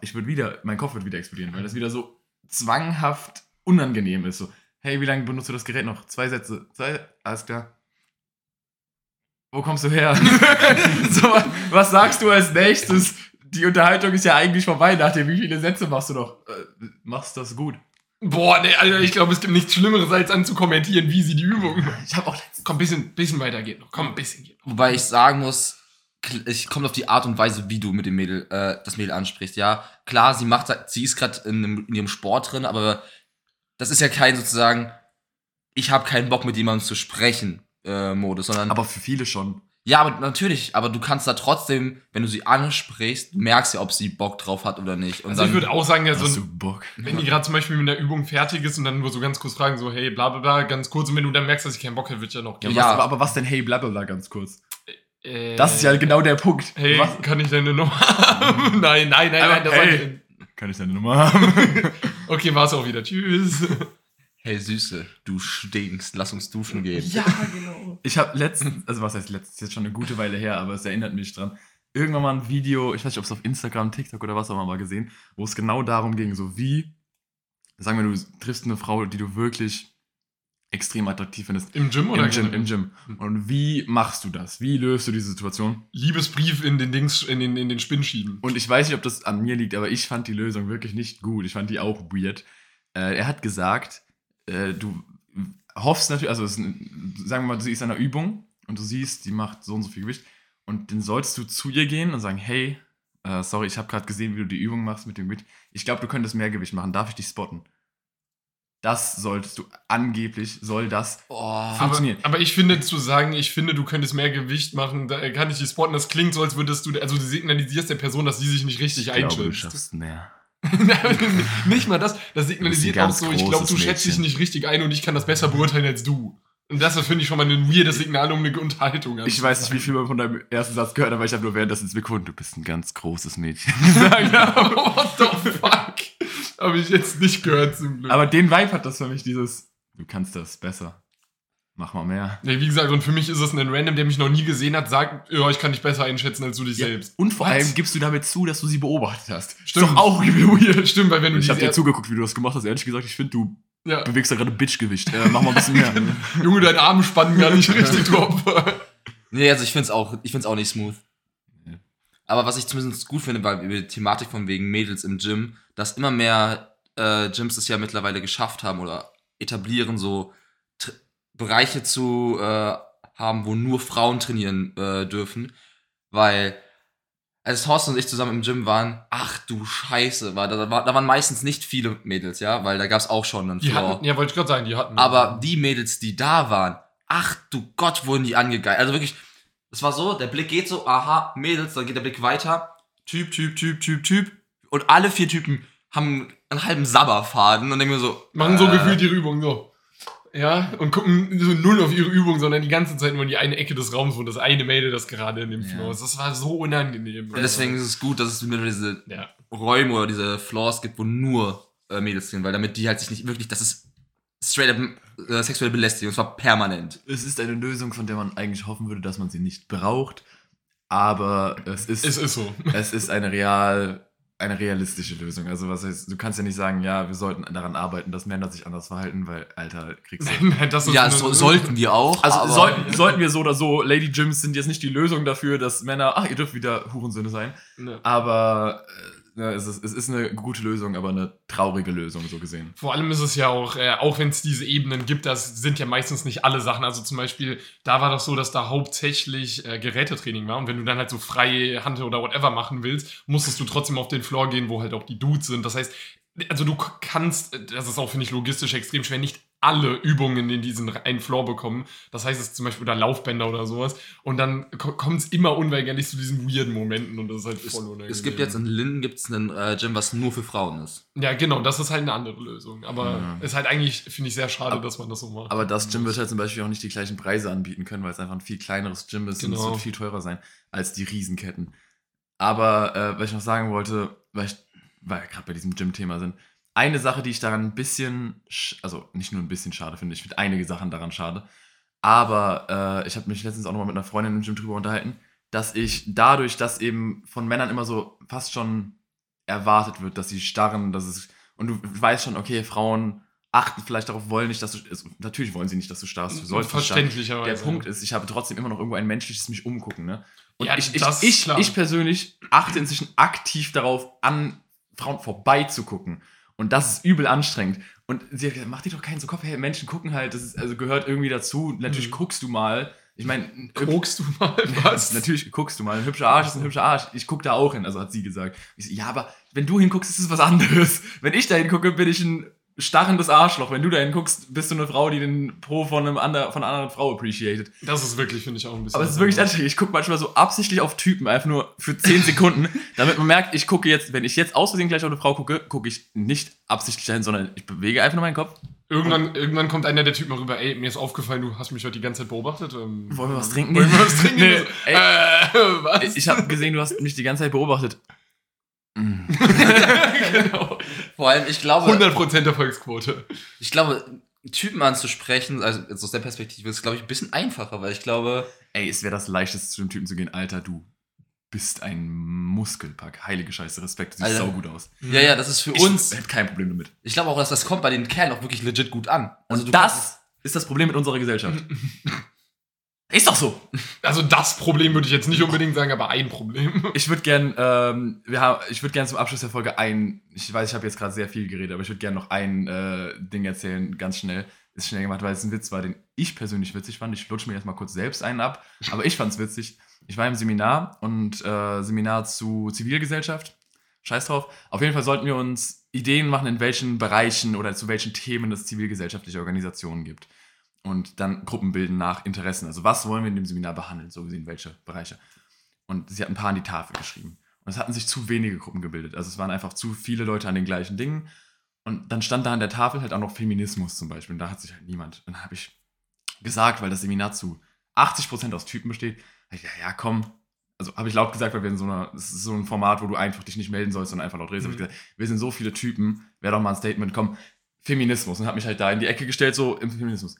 Ich würde wieder, mein Kopf wird wieder explodieren, weil das wieder so zwanghaft unangenehm ist. So, hey, wie lange benutzt du das Gerät noch? Zwei Sätze. Zwei, alles klar. Wo kommst du her? so, was sagst du als nächstes? Die Unterhaltung ist ja eigentlich vorbei nach dem, wie viele Sätze machst du noch? Äh, machst das gut.
Boah, nee, Alter, ich glaube, es gibt nichts Schlimmeres, als anzukommentieren, wie sie die Übung macht.
Ich habe auch letztens.
Komm, bisschen, bisschen weiter geht noch. Komm, ein bisschen geht noch.
Wobei ich sagen muss, es kommt auf die Art und Weise, wie du mit dem Mädel, äh, das Mädel ansprichst. Ja, klar, sie macht, halt- sie ist gerade in, einem- in ihrem Sport drin, aber das ist ja kein sozusagen, ich habe keinen Bock mit jemandem zu sprechen äh, Modus, sondern
Aber für viele schon.
Ja, aber natürlich, aber du kannst da trotzdem, wenn du sie ansprichst, du merkst ja, ob sie Bock drauf hat oder nicht. Und
Also ich
dann,
würde auch sagen, ja, so ein, wenn die gerade zum Beispiel mit einer Übung fertig ist und dann nur so ganz kurz fragen, so, hey, bla bla bla, ganz kurz, und wenn du dann merkst, dass ich keinen Bock habe, wird ja noch
Ja,
gehen.
Ja.
Was, aber, aber was denn hey blablabla ganz kurz?
Äh,
Das ist ja genau der Punkt.
Hey,
Was?
kann ich deine Nummer haben? nein, nein, nein,
Aber
nein, das
hey.
sollte-
Kann ich deine Nummer haben?
Okay, war's auch wieder. Tschüss.
Hey Süße, du stinkst, lass uns duschen gehen.
genau.
Ich habe letztens, also was heißt letztens, jetzt schon eine gute Weile her, aber es erinnert mich dran. Irgendwann mal ein Video, ich weiß nicht, ob es auf Instagram, TikTok oder was auch immer mal gesehen, wo es genau darum ging, so wie sagen wir, du triffst eine Frau, die du wirklich extrem attraktiv findest.
Im Gym oder
Im Gym, im Gym. Und wie machst du das? Wie löst du diese Situation?
Liebesbrief in den Dings, in den, in den Spinn schieben.
Und ich weiß nicht, ob das an mir liegt, aber ich fand die Lösung wirklich nicht gut. Ich fand die auch weird. Äh, er hat gesagt, äh, du hoffst natürlich, also ist sagen wir mal, sie ist in einer Übung und du siehst, die macht so und so viel Gewicht und dann sollst du zu ihr gehen und sagen, hey, äh, sorry, ich habe gerade gesehen, wie du die Übung machst mit dem Gewicht. Ich glaube, du könntest mehr Gewicht machen. Darf ich dich spotten? Das solltest du angeblich, soll das
Oh,
Aber,
funktionieren.
aber ich finde, zu sagen, ich finde, du könntest mehr Gewicht machen, da kann ich die spotten, das klingt so, als würdest du, also du signalisierst der Person, dass sie sich nicht richtig
ich glaube, du
einschätzt.
schaffst mehr.
nicht mal das, das signalisiert auch so, ich glaube, du schätzt dich nicht richtig ein und ich kann das besser beurteilen als du. Und das finde ich schon mal ein weirdes Signal, um eine Unterhaltung
Ich weiß nicht, wie viel man von deinem ersten Satz gehört, aber ich habe nur währenddessen ins Mikrofon, du bist ein ganz großes Mädchen gesagt.
What the fuck? Habe ich jetzt nicht gehört zum Glück.
Aber den Vibe hat das für mich, dieses, du kannst das besser. Mach mal mehr.
Nee, wie gesagt, und für mich ist es ein Random, der mich noch nie gesehen hat, sagt, ja, ich kann dich besser einschätzen als du dich selbst.
Und vor
Was?
allem gibst du damit zu, dass du sie beobachtet hast.
Stimmt.
Ist doch auch weird.
Stimmt, weil wenn du
Ich habe
diese-
dir zugeguckt, wie du das gemacht hast. Ehrlich gesagt, ich finde, du
ja,
bewegst da gerade Bitchgewicht. Äh, mach mal ein bisschen mehr.
Junge, deine Arme spannen gar nicht richtig drauf.
Nee, also ich find's auch, ich find's auch nicht smooth.
Ja.
Aber was ich zumindest gut finde, weil über die Thematik von wegen Mädels im Gym, dass immer mehr äh, Gyms es ja mittlerweile geschafft haben oder etablieren, so Bereiche zu äh, haben, wo nur Frauen trainieren äh, dürfen. Weil als Thorsten und ich zusammen im Gym waren, ach du Scheiße, war, da, war, da waren meistens nicht viele Mädels, ja, weil da gab's auch schon einen
Die
Floor.
hatten, ja, wollte ich gerade sagen, die hatten.
Aber die Mädels, die da waren, ach du Gott, wurden die angegeilt. Also wirklich, es war so, der Blick geht so, aha, Mädels, dann geht der Blick weiter, Typ, Typ, Typ, Typ, Typ. Und alle vier Typen haben einen halben Sabberfaden und denken mir so,
machen so
äh,
gefühlt ihre Übung so. Ja, und gucken so null auf ihre Übung, sondern die ganze Zeit nur in die eine Ecke des Raums, wo das eine Mädel das gerade in dem
Ja.
Floor ist. Das war so unangenehm.
Und deswegen ist es gut, dass es mittlerweile diese
Ja.
Räume oder diese Floors gibt, wo nur äh, Mädels sind, weil damit die halt sich nicht wirklich, das ist straight up äh, sexuelle Belästigung, und zwar permanent.
Es ist eine Lösung, von der man eigentlich hoffen würde, dass man sie nicht braucht. Aber es ist,
Es ist so.
es ist eine real, eine realistische Lösung. Also was heißt, du kannst ja nicht sagen, ja, wir sollten daran arbeiten, dass Männer sich anders verhalten, weil, Alter, kriegst du.
Nein, das ist
Ja, so, sollten wir auch.
Also
aber-
sollten, sollten wir so oder so, Lady Gyms sind jetzt nicht die Lösung dafür, dass Männer, ach, ihr dürft wieder Hurensöhne sein.
Ne.
Aber äh, ne, es, ist, es ist eine gute Lösung, aber eine traurige Lösung, so gesehen.
Vor allem ist es ja auch, äh, auch wenn es diese Ebenen gibt, das sind ja meistens nicht alle Sachen. Also zum Beispiel, da war das so, dass da hauptsächlich äh, Gerätetraining war. Und wenn du dann halt so freie Hand oder whatever machen willst, musstest du trotzdem auf den Floor gehen, wo halt auch die Dudes sind. Das heißt, also du kannst, äh, das ist auch, finde ich, logistisch extrem schwer, nicht alle Übungen in diesen einen Floor bekommen. Das heißt, es ist zum Beispiel oder Laufbänder oder sowas. Und dann kommt es immer unweigerlich zu diesen weirden Momenten und das ist halt voll unangenehm.
Es gibt jetzt in Linden gibt's einen äh, Gym, was nur für Frauen ist.
Ja, genau, das ist halt eine andere Lösung. Aber
Ja.
ist halt eigentlich, finde ich, sehr schade,
Aber-
dass man das so macht.
Aber das Gym wird halt zum Beispiel auch nicht die gleichen Preise anbieten können, weil es einfach ein viel kleineres Gym ist und es
Genau.
wird viel teurer sein als die Riesenketten. Aber äh, was ich noch sagen wollte, weil, ich, weil wir gerade bei diesem Gym-Thema sind, eine Sache, die ich daran ein bisschen, sch- also nicht nur ein bisschen schade finde, ich finde einige Sachen daran schade, aber äh, ich habe mich letztens auch nochmal mit einer Freundin im Gym drüber unterhalten, dass ich dadurch, dass eben von Männern immer so fast schon erwartet wird, dass sie starren, dass es, und du weißt schon, okay, Frauen achten vielleicht darauf, wollen nicht, dass du, also, natürlich wollen sie nicht, dass du starrst, du sollst.
Verständlicherweise.
Der Punkt ist, ich habe trotzdem immer noch irgendwo ein menschliches mich umgucken, ne? Und
Ja,
ich, ich, ich, ich persönlich achte inzwischen aktiv darauf, an Frauen vorbeizugucken. Und das ist übel anstrengend. Und sie hat gesagt, mach dir doch keinen so Kopf, hey, Menschen gucken halt, das ist, also gehört irgendwie dazu. Natürlich
Mhm.
guckst du mal. Ich meine,
Guckst du mal was?
Natürlich guckst du mal. Ein hübscher Arsch ist ein hübscher Arsch. Ich guck da auch hin, also hat sie gesagt. Ich so, ja, aber wenn du hinguckst, ist es was anderes. Wenn ich da hingucke, bin ich ein starrendes Arschloch. Wenn du da hinguckst, bist du eine Frau, die den Po von, einem ander, von einer anderen Frau appreciated.
Das ist wirklich, finde ich, auch ein bisschen.
Aber es ist wirklich anstrengend. Ich gucke manchmal so absichtlich auf Typen, einfach nur für 10 Sekunden, damit man merkt, ich gucke jetzt, wenn ich jetzt aus Versehen gleich auf eine Frau gucke, gucke ich nicht absichtlich dahin, sondern ich bewege einfach nur meinen Kopf.
Irgendwann, irgendwann kommt einer der Typen rüber, ey, mir ist aufgefallen, du hast mich heute die ganze Zeit beobachtet. Ähm,
Wollen wir was trinken?
Wollen wir was trinken?
Nee, ey.
äh, was?
Ich habe gesehen, du hast mich die ganze Zeit beobachtet. Mm.
genau.
Vor allem, ich glaube,
100% Erfolgsquote.
ich glaube, Typen anzusprechen, also aus der Perspektive, ist, glaube ich, ein bisschen einfacher, weil ich glaube,
Ey, es wäre das leichteste, zu dem Typen zu gehen. Alter, du bist ein Muskelpack. Heilige Scheiße, Respekt. Du siehst
Alter.
sau gut aus.
Ja, ja, das ist für
Ich
uns.
hätte kein Problem damit.
Ich glaube auch, dass das kommt bei den Kerlen auch wirklich legit gut an. Also
Und das ist das Problem mit unserer Gesellschaft. ist doch so.
Also das Problem würde ich jetzt nicht unbedingt sagen, aber ein Problem.
Ich würde gern, ähm, wir haben, ich würde gern zum Abschluss der Folge ein, ich weiß, ich habe jetzt gerade sehr viel geredet, aber ich würde gern noch ein äh, Ding erzählen, ganz schnell. Ist schnell gemacht, weil es ein Witz war, den ich persönlich witzig fand. Ich lutsche mir erstmal kurz selbst einen ab, aber ich fand's witzig. Ich war im Seminar und äh, Seminar zu Zivilgesellschaft. Scheiß drauf. Auf jeden Fall sollten wir uns Ideen machen, in welchen Bereichen oder zu welchen Themen es zivilgesellschaftliche Organisationen gibt. Und dann Gruppen bilden nach Interessen. Also was wollen wir in dem Seminar behandeln, so gesehen, welche Bereiche. Und sie hat ein paar an die Tafel geschrieben. Und es hatten sich zu wenige Gruppen gebildet. Also es waren einfach zu viele Leute an den gleichen Dingen. Und dann stand da an der Tafel halt auch noch Feminismus zum Beispiel. Und da hat sich halt niemand. Und dann habe ich gesagt, weil das Seminar zu 80% aus Typen besteht, ich, ja, ja, komm. Also habe ich laut gesagt, weil wir in so einer, es ist so ein Format, wo du einfach dich nicht melden sollst, sondern einfach laut redest. Hab ich
Mhm.
gesagt, wir sind so viele Typen, wäre doch mal ein Statement, komm, Feminismus. Und habe mich halt da in die Ecke gestellt, so im Feminismus.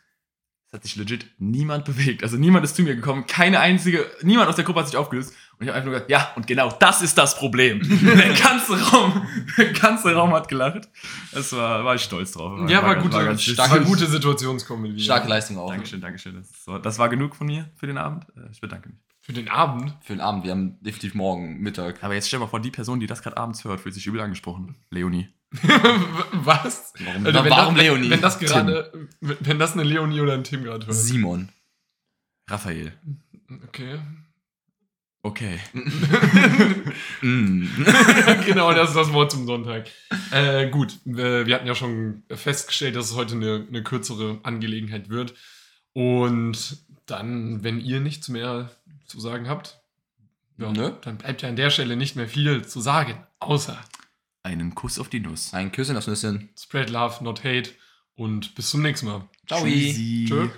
Es hat sich legit niemand bewegt. Also niemand ist zu mir gekommen. Keine einzige, niemand aus der Gruppe hat sich aufgelöst. Und ich habe einfach nur gesagt, ja, und genau das ist das Problem. der ganze Raum, der ganze Raum hat gelacht. Das war, war ich stolz drauf.
Ja, war,
ganz-
gute,
ganz
stark, war gute Situationskomödie.
Starke Leistung auch.
Dankeschön, Dankeschön. Das, war, das war genug von mir für den Abend. Äh, Ich bedanke mich.
Für den Abend.
Für den Abend. Wir haben definitiv morgen Mittag.
Aber jetzt stell mal vor, die Person, die das gerade abends hört, fühlt sich übel angesprochen. Leonie.
Was?
Warum,
Alter, wenn
warum
das,
Leonie?
Wenn das gerade, wenn das eine Leonie oder ein Tim gerade hört.
Simon.
Raphael.
Okay.
Okay.
Mm.
genau, das ist das Wort zum Sonntag. Äh, gut, äh, wir hatten ja schon festgestellt, dass es heute eine, eine kürzere Angelegenheit wird. Und dann, wenn ihr nichts mehr zu sagen habt, ja,
Nö.
dann bleibt ja an der Stelle nicht mehr viel zu sagen. Außer
Einen Kuss auf die Nuss.
Ein Küsschen aufs Nüsschen.
Spread Love, not Hate. Und bis zum nächsten Mal.
Ciao.
Tschüssi.
Tschö.